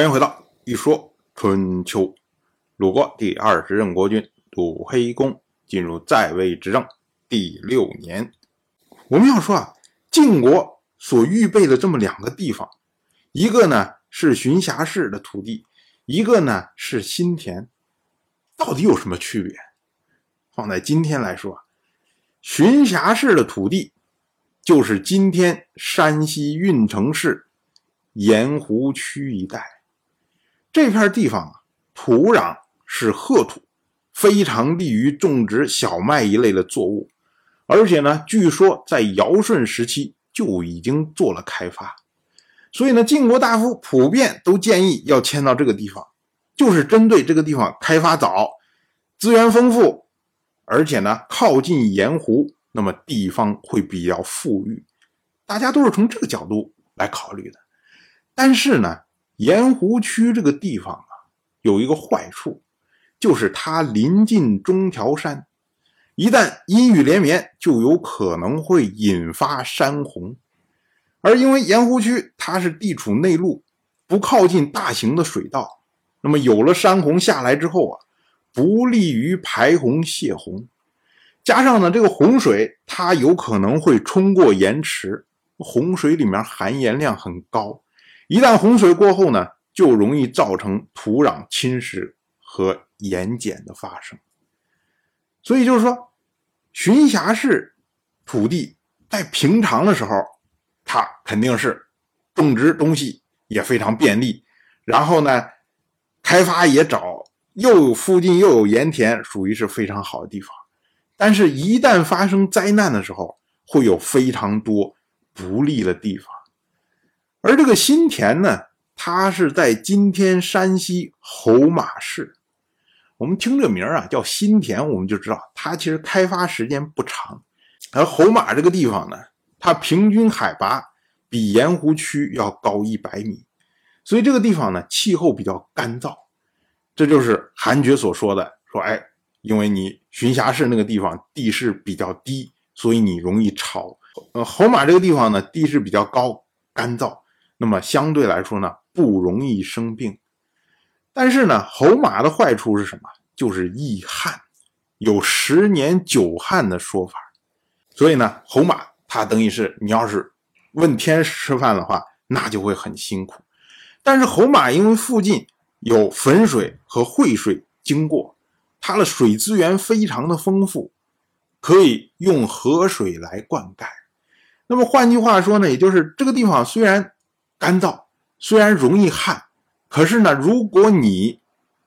欢迎回到一说春秋。鲁国第二十任国君鲁黑公进入在位执政第六年。我们要说啊，晋国所预备的这么两个地方，一个呢是荀峡氏的土地，一个呢是新田，到底有什么区别？放在今天来说，荀峡氏的土地就是今天山西运城市盐湖区一带。这片地方啊，土壤是褐土，非常利于种植小麦一类的作物，而且呢，据说在尧舜时期就已经做了开发，所以呢，晋国大夫普遍都建议要迁到这个地方，就是针对这个地方开发早，资源丰富。而且呢，靠近盐湖，那么地方会比较富裕，大家都是从这个角度来考虑的。但是呢，盐湖区这个地方啊，有一个坏处，就是它临近中条山，一旦阴雨连绵，就有可能会引发山洪。而因为盐湖区它是地处内陆，不靠近大型的水道，那么有了山洪下来之后啊。不利于排洪泄洪，加上呢，这个洪水它有可能会冲过盐池，洪水里面含盐量很高，一旦洪水过后呢，就容易造成土壤侵蚀和盐碱的发生。所以就是说，巡峡市土地在平常的时候，它肯定是种植东西也非常便利，然后呢，开发也早。又有附近又有盐田，属于是非常好的地方。但是，一旦发生灾难的时候，会有非常多不利的地方。而这个新田呢，它是在今天山西侯马市。我们听这名啊，叫新田，我们就知道它其实开发时间不长。而侯马这个地方呢，它平均海拔比盐湖区要高一百米，所以这个地方呢，气候比较干燥。这就是韩厥所说的，说哎，因为你巡峡市那个地方地势比较低，所以你容易潮。呃，侯马这个地方呢，地势比较高，干燥，那么相对来说呢，不容易生病。但是呢，侯马的坏处是什么？就是易旱，有十年九旱的说法。所以呢，侯马它等于是你要是问天吃饭的话，那就会很辛苦。但是侯马因为附近。有汾水和惠水经过，它的水资源非常的丰富，可以用河水来灌溉。那么换句话说呢，也就是这个地方虽然干燥，虽然容易旱，可是呢，如果你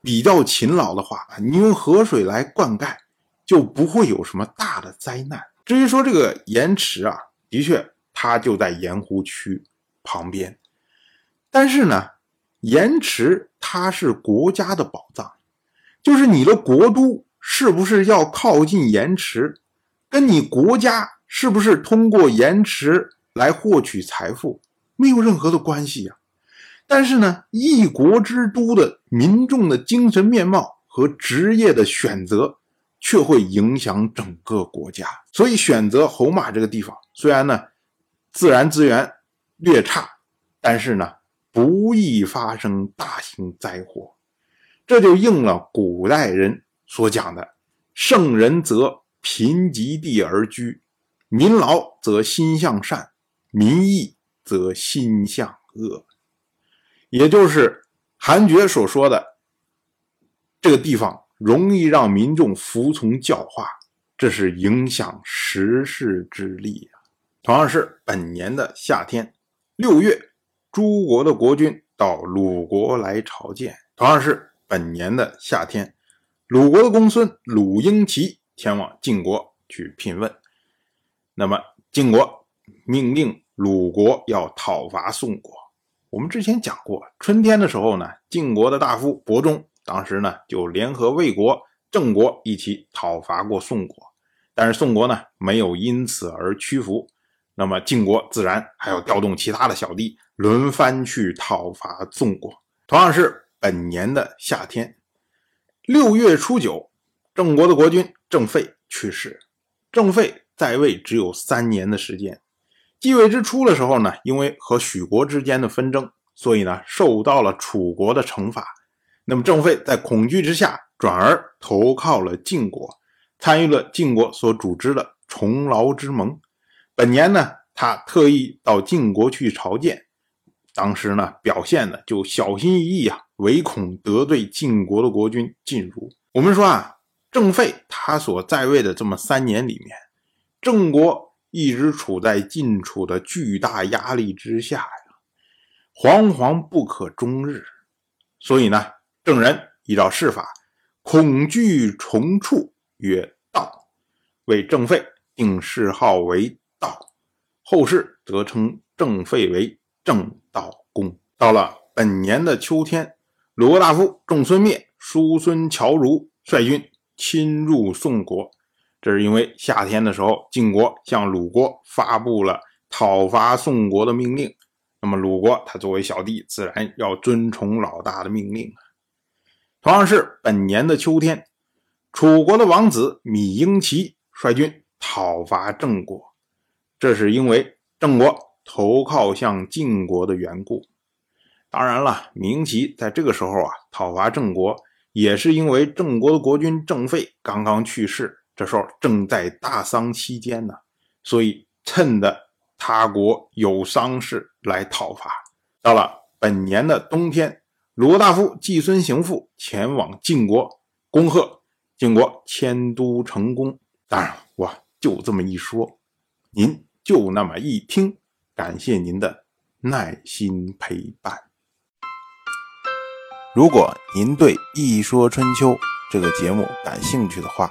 比较勤劳的话，你用河水来灌溉，就不会有什么大的灾难。至于说这个盐池啊，的确它就在盐湖区旁边，但是呢。盐池它是国家的宝藏，就是你的国都是不是要靠近盐池，跟你国家是不是通过盐池来获取财富没有任何的关系呀。但是呢，一国之都的民众的精神面貌和职业的选择，却会影响整个国家。所以选择侯马这个地方，虽然呢自然资源略差，但是呢。不易发生大型灾祸，这就应了古代人所讲的：“圣人则贫瘠地而居，民劳则心向善，民易则心向恶。”也就是韩厥所说的，这个地方容易让民众服从教化，这是影响时势之力啊。同样是本年的夏天，六月。诸国的国君到鲁国来朝见，同样是本年的夏天，鲁国的公孙鲁婴齐前往晋国去聘问。那么晋国命令鲁国要讨伐宋国。我们之前讲过，春天的时候呢，晋国的大夫伯仲当时呢就联合魏国、郑国一起讨伐过宋国，但是宋国呢没有因此而屈服。那么晋国自然还要调动其他的小弟。轮番去讨伐宋国。同样是本年的夏天，六月初九，郑国的国君郑费去世。郑费在位只有三年的时间。继位之初的时候呢，因为和许国之间的纷争，所以呢受到了楚国的惩罚。那么郑费在恐惧之下，转而投靠了晋国，参与了晋国所组织的重劳之盟。本年呢，他特意到晋国去朝见，当时呢表现的就小心翼翼啊，唯恐得罪晋国的国君晋如。我们说啊，郑费他所在位的这么三年里面，郑国一直处在晋楚的巨大压力之下呀，惶惶不可终日。所以呢，郑人依照世法，恐惧重处曰道，为郑费定谥号为。道，后世则称郑废为郑道公。到了本年的秋天，鲁国大夫仲孙灭、叔孙侨如率军侵入宋国。这是因为夏天的时候，晋国向鲁国发布了讨伐宋国的命令。那么鲁国他作为小弟，自然要遵从老大的命令啊。同样是本年的秋天，楚国的王子芈英齐率军讨伐郑国。这是因为郑国投靠向晋国的缘故。当然了，明齐在这个时候啊讨伐郑国，也是因为郑国的国君郑费刚刚去世，这时候正在大丧期间呢，所以趁的他国有丧事来讨伐。到了本年的冬天，鲁大夫季孙行父前往晋国恭贺晋国迁都成功。当然，我就这么一说，您。就那么一听，感谢您的耐心陪伴。如果您对《一说春秋》这个节目感兴趣的话，